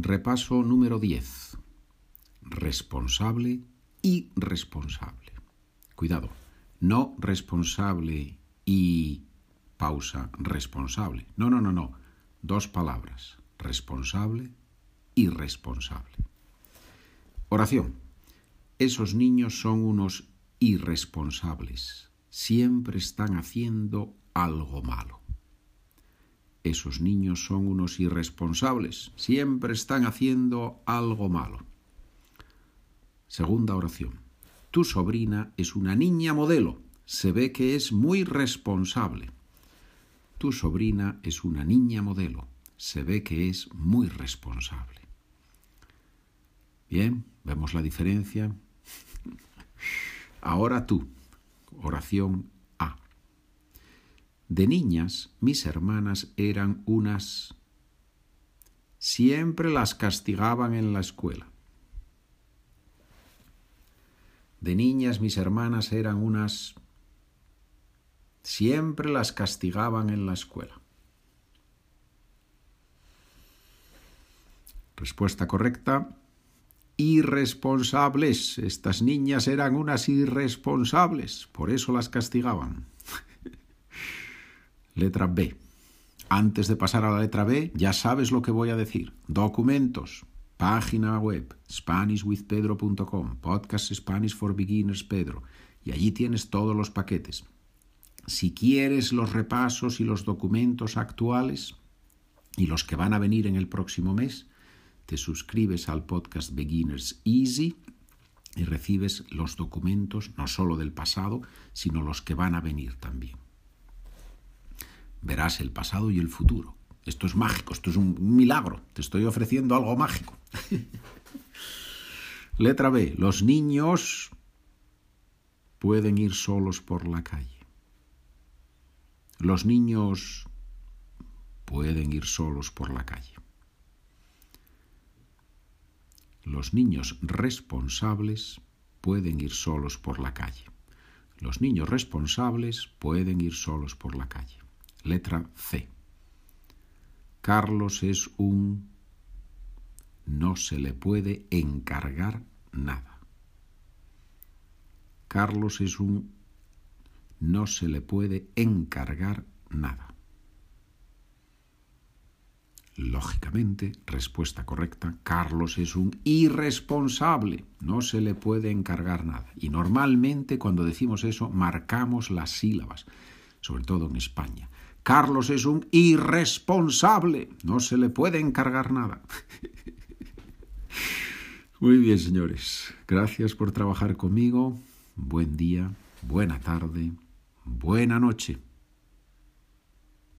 Repaso número 10. Responsable y responsable. Cuidado, no responsable y pausa responsable. No, no, no, no. Dos palabras. Responsable y responsable. Oración. Esos niños son unos irresponsables. Siempre están haciendo algo malo. Esos niños son unos irresponsables. Siempre están haciendo algo malo. Segunda oración. Tu sobrina es una niña modelo. Se ve que es muy responsable. Tu sobrina es una niña modelo. Se ve que es muy responsable. Bien, vemos la diferencia. Ahora tú, oración. De niñas, mis hermanas eran unas... Siempre las castigaban en la escuela. De niñas, mis hermanas eran unas... Siempre las castigaban en la escuela. Respuesta correcta irresponsables. Estas niñas eran unas irresponsables, por eso las castigaban. Letra B. Antes de pasar a la letra B, ya sabes lo que voy a decir. Documentos, página web, SpanishWithPedro.com, podcast Spanish for Beginners Pedro, y allí tienes todos los paquetes. Si quieres los repasos y los documentos actuales y los que van a venir en el próximo mes, te suscribes al podcast Beginners Easy y recibes los documentos no solo del pasado, sino los que van a venir también. Verás el pasado y el futuro. Esto es mágico, esto es un milagro. Te estoy ofreciendo algo mágico. Letra B. Los niños pueden ir solos por la calle. Los niños pueden ir solos por la calle. Los niños responsables pueden ir solos por la calle. Los niños responsables pueden ir solos por la calle. Letra C. Carlos es un... No se le puede encargar nada. Carlos es un... No se le puede encargar nada. Lógicamente, respuesta correcta, Carlos es un irresponsable, no se le puede encargar nada. Y normalmente cuando decimos eso marcamos las sílabas, sobre todo en España. Carlos es un irresponsable, no se le puede encargar nada. Muy bien, señores, gracias por trabajar conmigo. Buen día, buena tarde, buena noche.